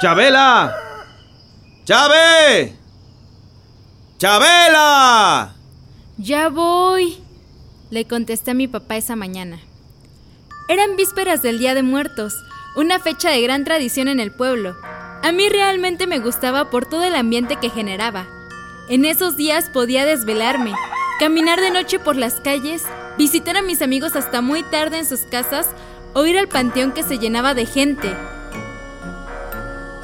¡Chabela! ¡Chabe! ¡Chabela! Ya voy, le contesté a mi papá esa mañana. Eran vísperas del Día de Muertos, una fecha de gran tradición en el pueblo. A mí realmente me gustaba por todo el ambiente que generaba. En esos días podía desvelarme, caminar de noche por las calles, visitar a mis amigos hasta muy tarde en sus casas o ir al panteón que se llenaba de gente.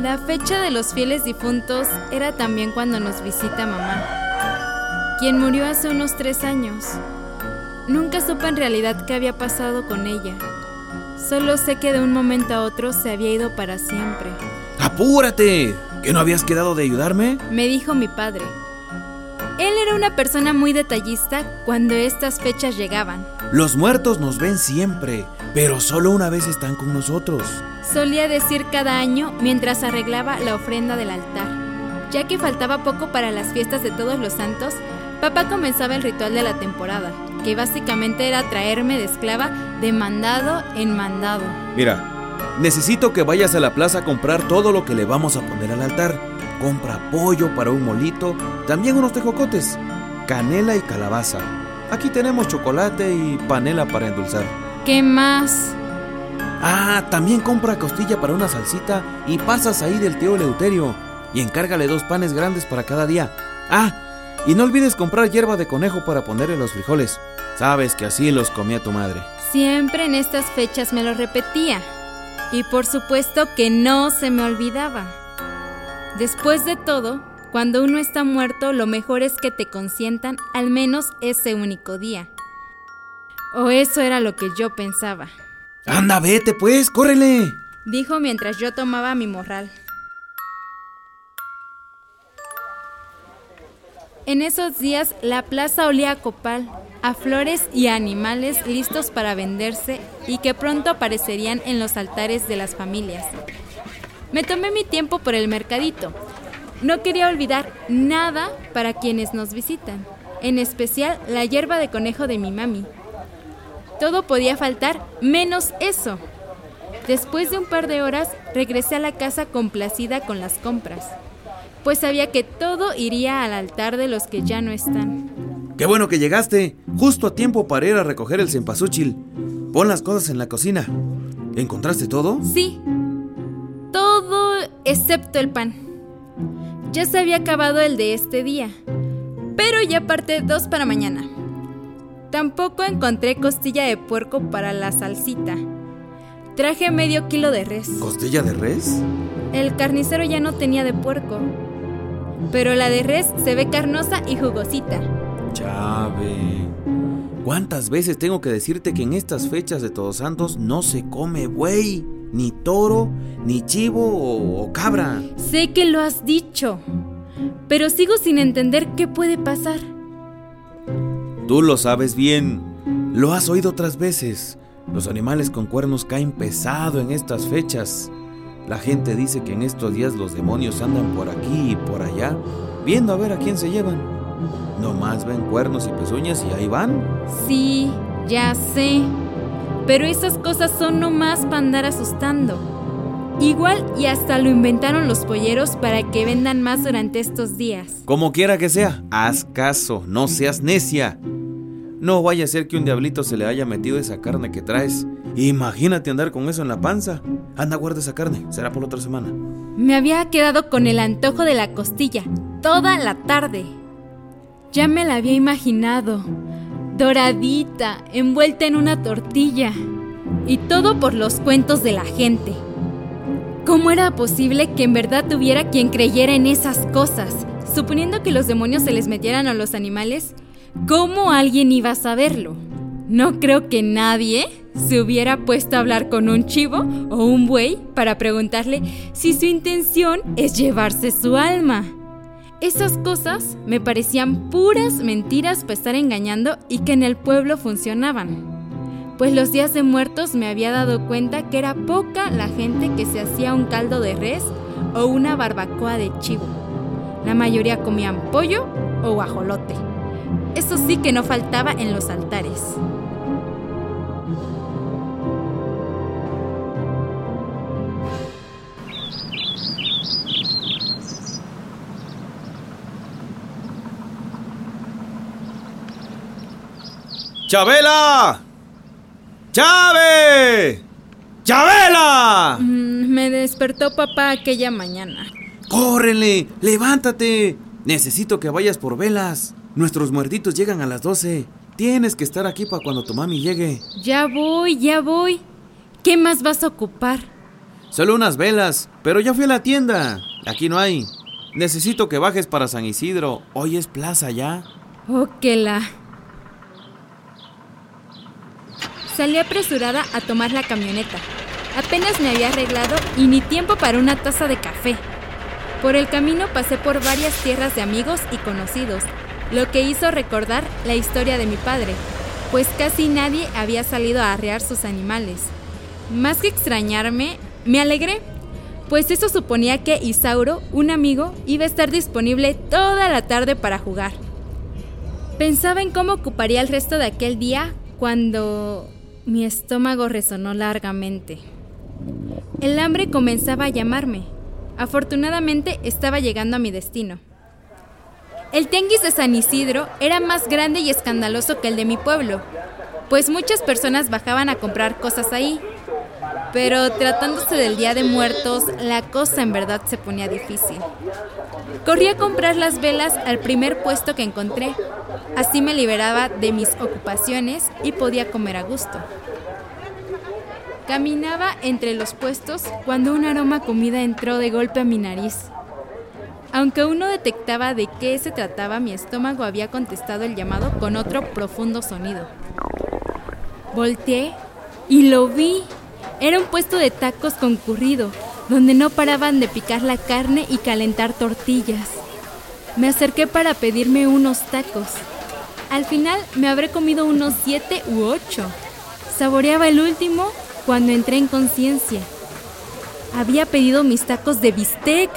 La fecha de los fieles difuntos era también cuando nos visita mamá, quien murió hace unos tres años. Nunca supe en realidad qué había pasado con ella. Solo sé que de un momento a otro se había ido para siempre. ¡Apúrate! ¿Que no habías quedado de ayudarme? Me dijo mi padre. Él era una persona muy detallista cuando estas fechas llegaban. Los muertos nos ven siempre, pero solo una vez están con nosotros solía decir cada año mientras arreglaba la ofrenda del altar. Ya que faltaba poco para las fiestas de todos los santos, papá comenzaba el ritual de la temporada, que básicamente era traerme de esclava de mandado en mandado. Mira, necesito que vayas a la plaza a comprar todo lo que le vamos a poner al altar. Compra pollo para un molito, también unos tejocotes, canela y calabaza. Aquí tenemos chocolate y panela para endulzar. ¿Qué más? Ah, también compra costilla para una salsita y pasas ahí del tío Leuterio y encárgale dos panes grandes para cada día. Ah, y no olvides comprar hierba de conejo para ponerle los frijoles. Sabes que así los comía tu madre. Siempre en estas fechas me lo repetía. Y por supuesto que no se me olvidaba. Después de todo, cuando uno está muerto, lo mejor es que te consientan al menos ese único día. O eso era lo que yo pensaba. Anda, vete pues, córrele. Dijo mientras yo tomaba mi morral. En esos días la plaza olía a copal, a flores y a animales listos para venderse y que pronto aparecerían en los altares de las familias. Me tomé mi tiempo por el mercadito. No quería olvidar nada para quienes nos visitan, en especial la hierba de conejo de mi mami, todo podía faltar, menos eso. Después de un par de horas, regresé a la casa complacida con las compras, pues sabía que todo iría al altar de los que ya no están. ¡Qué bueno que llegaste! Justo a tiempo para ir a recoger el cempasúchil. Pon las cosas en la cocina. ¿Encontraste todo? Sí. Excepto el pan. Ya se había acabado el de este día, pero ya parte dos para mañana. Tampoco encontré costilla de puerco para la salsita. Traje medio kilo de res. ¿Costilla de res? El carnicero ya no tenía de puerco. Pero la de res se ve carnosa y jugosita. Chave. ¿Cuántas veces tengo que decirte que en estas fechas de Todos Santos no se come buey, ni toro, ni chivo o, o cabra? Sé que lo has dicho, pero sigo sin entender qué puede pasar. Tú lo sabes bien. Lo has oído otras veces. Los animales con cuernos caen pesado en estas fechas. La gente dice que en estos días los demonios andan por aquí y por allá, viendo a ver a quién se llevan. Nomás ven cuernos y pezuñas y ahí van. Sí, ya sé. Pero esas cosas son nomás para andar asustando. Igual y hasta lo inventaron los polleros para que vendan más durante estos días. Como quiera que sea, haz caso, no seas necia. No vaya a ser que un diablito se le haya metido esa carne que traes. Imagínate andar con eso en la panza. Anda, guarda esa carne. Será por otra semana. Me había quedado con el antojo de la costilla toda la tarde. Ya me la había imaginado. Doradita, envuelta en una tortilla. Y todo por los cuentos de la gente. ¿Cómo era posible que en verdad tuviera quien creyera en esas cosas? Suponiendo que los demonios se les metieran a los animales, ¿Cómo alguien iba a saberlo? No creo que nadie se hubiera puesto a hablar con un chivo o un buey para preguntarle si su intención es llevarse su alma. Esas cosas me parecían puras mentiras para estar engañando y que en el pueblo funcionaban. Pues los días de muertos me había dado cuenta que era poca la gente que se hacía un caldo de res o una barbacoa de chivo. La mayoría comían pollo o guajolote. Eso sí que no faltaba en los altares. ¡Chabela! ¡Chave! ¡Chabela! Mm, me despertó papá aquella mañana. ¡Córrele! ¡Levántate! Necesito que vayas por velas. Nuestros muertitos llegan a las 12. Tienes que estar aquí para cuando tu mami llegue. Ya voy, ya voy. ¿Qué más vas a ocupar? Solo unas velas, pero ya fui a la tienda. Aquí no hay. Necesito que bajes para San Isidro. Hoy es plaza ya. Oh, que la. Salí apresurada a tomar la camioneta. Apenas me había arreglado y ni tiempo para una taza de café. Por el camino pasé por varias tierras de amigos y conocidos, lo que hizo recordar la historia de mi padre, pues casi nadie había salido a arrear sus animales. Más que extrañarme, me alegré, pues eso suponía que Isauro, un amigo, iba a estar disponible toda la tarde para jugar. Pensaba en cómo ocuparía el resto de aquel día cuando mi estómago resonó largamente. El hambre comenzaba a llamarme. Afortunadamente estaba llegando a mi destino. El tianguis de San Isidro era más grande y escandaloso que el de mi pueblo, pues muchas personas bajaban a comprar cosas ahí. Pero tratándose del Día de Muertos, la cosa en verdad se ponía difícil. Corrí a comprar las velas al primer puesto que encontré, Así me liberaba de mis ocupaciones y podía comer a gusto. Caminaba entre los puestos cuando un aroma comida entró de golpe a mi nariz. Aunque aún no detectaba de qué se trataba, mi estómago había contestado el llamado con otro profundo sonido. Volteé y lo vi. Era un puesto de tacos concurrido, donde no paraban de picar la carne y calentar tortillas. Me acerqué para pedirme unos tacos. Al final me habré comido unos siete u ocho. Saboreaba el último cuando entré en conciencia. Había pedido mis tacos de bistec,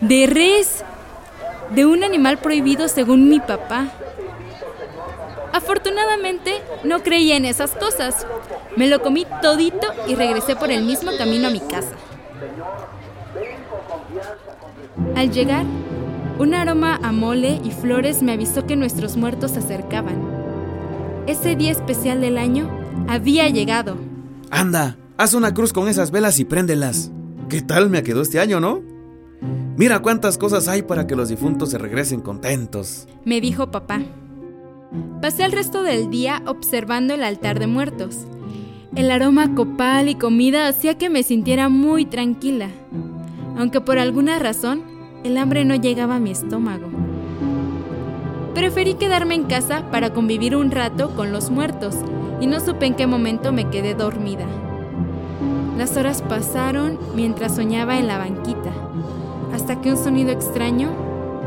de res, de un animal prohibido según mi papá. Afortunadamente no creía en esas cosas. Me lo comí todito y regresé por el mismo camino a mi casa. Al llegar, un aroma a mole y flores me avisó que nuestros muertos se acercaban. Ese día especial del año había llegado. Anda, haz una cruz con esas velas y préndelas. ¿Qué tal me quedó este año, no? Mira cuántas cosas hay para que los difuntos se regresen contentos. Me dijo papá. Pasé el resto del día observando el altar de muertos. El aroma copal y comida hacía que me sintiera muy tranquila, aunque por alguna razón el hambre no llegaba a mi estómago. Preferí quedarme en casa para convivir un rato con los muertos y no supe en qué momento me quedé dormida. Las horas pasaron mientras soñaba en la banquita, hasta que un sonido extraño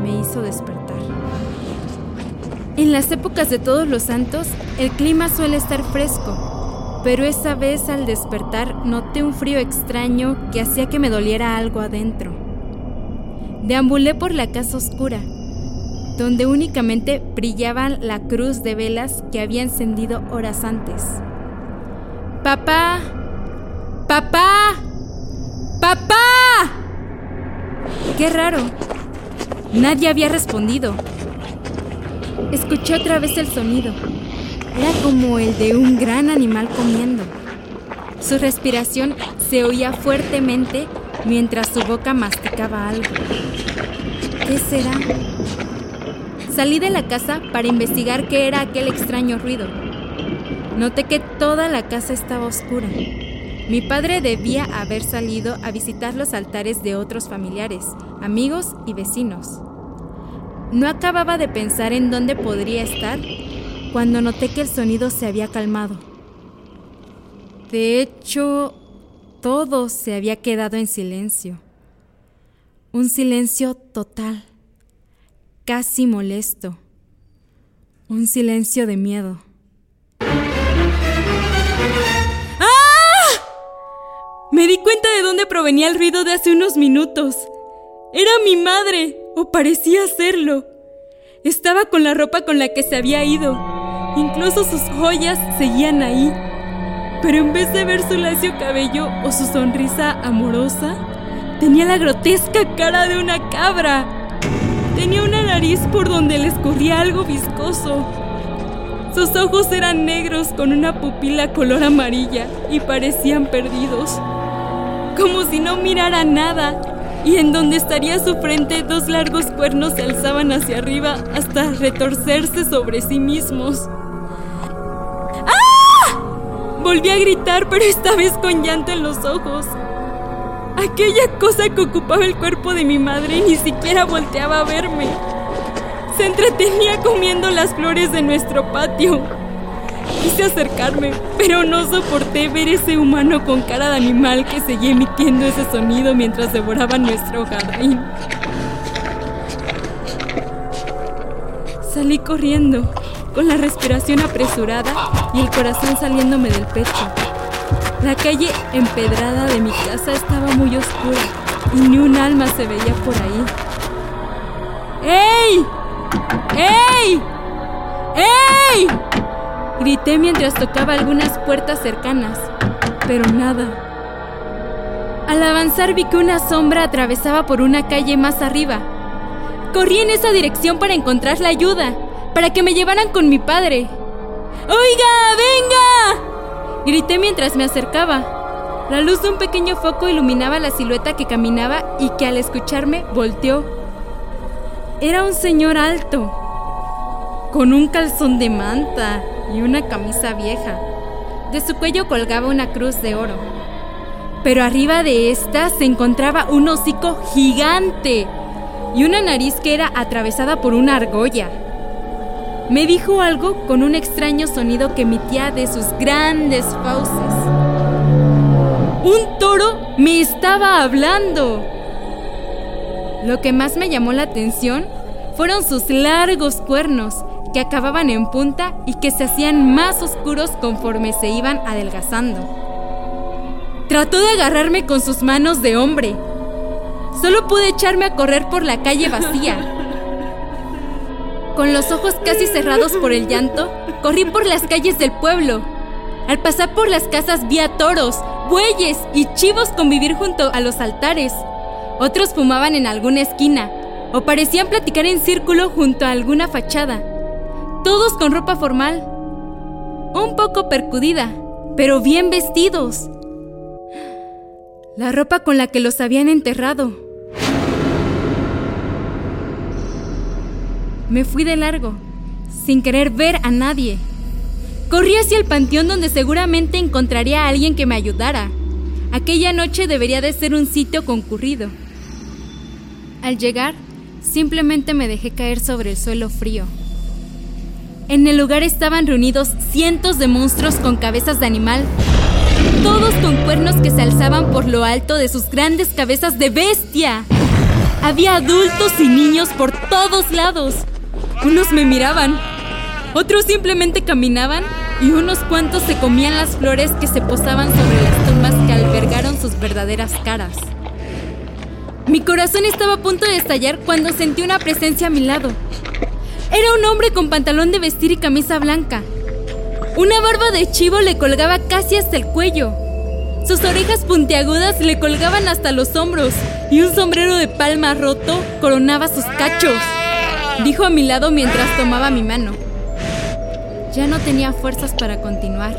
me hizo despertar. En las épocas de todos los santos, el clima suele estar fresco, pero esa vez al despertar noté un frío extraño que hacía que me doliera algo adentro. Deambulé por la casa oscura, donde únicamente brillaban la cruz de velas que había encendido horas antes. ¡Papá! ¡Papá! ¡Papá! ¡Qué raro! Nadie había respondido. Escuché otra vez el sonido. Era como el de un gran animal comiendo. Su respiración se oía fuertemente mientras su boca masticaba algo. ¿Qué será? Salí de la casa para investigar qué era aquel extraño ruido. Noté que toda la casa estaba oscura. Mi padre debía haber salido a visitar los altares de otros familiares, amigos y vecinos. No acababa de pensar en dónde podría estar cuando noté que el sonido se había calmado. De hecho, todo se había quedado en silencio. Un silencio total, casi molesto. Un silencio de miedo. ¡Ah! Me di cuenta de dónde provenía el ruido de hace unos minutos. Era mi madre, o parecía serlo. Estaba con la ropa con la que se había ido. Incluso sus joyas seguían ahí. Pero en vez de ver su lacio cabello o su sonrisa amorosa, tenía la grotesca cara de una cabra. Tenía una nariz por donde le escurría algo viscoso. Sus ojos eran negros con una pupila color amarilla y parecían perdidos. Como si no mirara nada y en donde estaría su frente dos largos cuernos se alzaban hacia arriba hasta retorcerse sobre sí mismos. ¡Ah! Volví a gritar, pero esta vez con llanto en los ojos. Aquella cosa que ocupaba el cuerpo de mi madre ni siquiera volteaba a verme. Se entretenía comiendo las flores de nuestro patio. Quise acercarme, pero no soporté ver ese humano con cara de animal que seguía emitiendo ese sonido mientras devoraba nuestro jardín. Salí corriendo, con la respiración apresurada y el corazón saliéndome del pecho. La calle empedrada de mi casa estaba muy oscura y ni un alma se veía por ahí. ¡Ey! ¡Ey! ¡Ey! Grité mientras tocaba algunas puertas cercanas, pero nada. Al avanzar vi que una sombra atravesaba por una calle más arriba. Corrí en esa dirección para encontrar la ayuda, para que me llevaran con mi padre. ¡Oiga, venga! Grité mientras me acercaba. La luz de un pequeño foco iluminaba la silueta que caminaba y que al escucharme volteó. Era un señor alto, con un calzón de manta y una camisa vieja. De su cuello colgaba una cruz de oro. Pero arriba de esta se encontraba un hocico gigante y una nariz que era atravesada por una argolla. Me dijo algo con un extraño sonido que emitía de sus grandes fauces. Un toro me estaba hablando. Lo que más me llamó la atención fueron sus largos cuernos que acababan en punta y que se hacían más oscuros conforme se iban adelgazando. Trató de agarrarme con sus manos de hombre. Solo pude echarme a correr por la calle vacía. Con los ojos casi cerrados por el llanto, corrí por las calles del pueblo. Al pasar por las casas vi a toros, bueyes y chivos convivir junto a los altares. Otros fumaban en alguna esquina o parecían platicar en círculo junto a alguna fachada todos con ropa formal, un poco percudida, pero bien vestidos. La ropa con la que los habían enterrado. Me fui de largo, sin querer ver a nadie. Corrí hacia el panteón donde seguramente encontraría a alguien que me ayudara. Aquella noche debería de ser un sitio concurrido. Al llegar, simplemente me dejé caer sobre el suelo frío. En el lugar estaban reunidos cientos de monstruos con cabezas de animal, todos con cuernos que se alzaban por lo alto de sus grandes cabezas de bestia. Había adultos y niños por todos lados. Unos me miraban, otros simplemente caminaban y unos cuantos se comían las flores que se posaban sobre las tumbas que albergaron sus verdaderas caras. Mi corazón estaba a punto de estallar cuando sentí una presencia a mi lado. Era un hombre con pantalón de vestir y camisa blanca. Una barba de chivo le colgaba casi hasta el cuello. Sus orejas puntiagudas le colgaban hasta los hombros y un sombrero de palma roto coronaba sus cachos. Dijo a mi lado mientras tomaba mi mano. Ya no tenía fuerzas para continuar.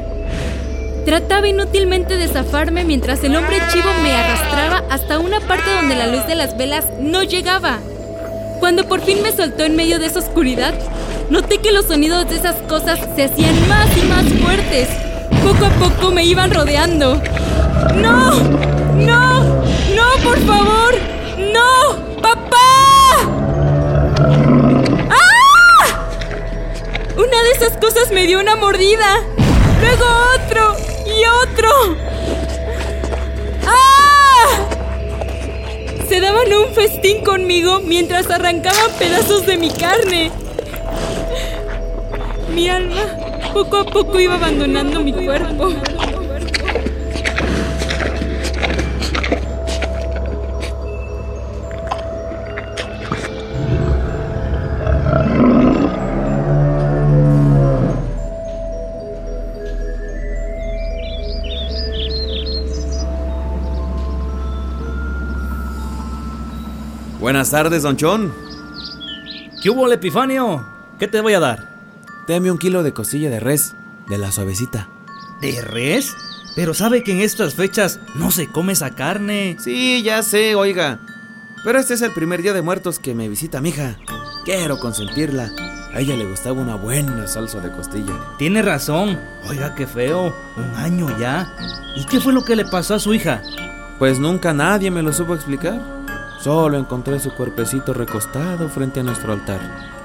Trataba inútilmente de zafarme mientras el hombre chivo me arrastraba hasta una parte donde la luz de las velas no llegaba. Cuando por fin me soltó en medio de esa oscuridad, noté que los sonidos de esas cosas se hacían más y más fuertes. Poco a poco me iban rodeando. ¡No! ¡No! ¡No, por favor! ¡No! ¡Papá! ¡Ah! Una de esas cosas me dio una mordida. Luego otro y otro. Se daban un festín conmigo mientras arrancaban pedazos de mi carne. Mi alma poco a poco iba abandonando mi cuerpo. Buenas tardes, don Chon. ¿Qué hubo, Epifanio? ¿Qué te voy a dar? Deme un kilo de costilla de res, de la suavecita. ¿De res? Pero sabe que en estas fechas no se come esa carne. Sí, ya sé, oiga. Pero este es el primer día de muertos que me visita mi hija. Quiero consentirla. A ella le gustaba una buena salsa de costilla. Tiene razón. Oiga, qué feo. Un año ya. ¿Y qué fue lo que le pasó a su hija? Pues nunca nadie me lo supo explicar. Solo encontré su cuerpecito recostado frente a nuestro altar.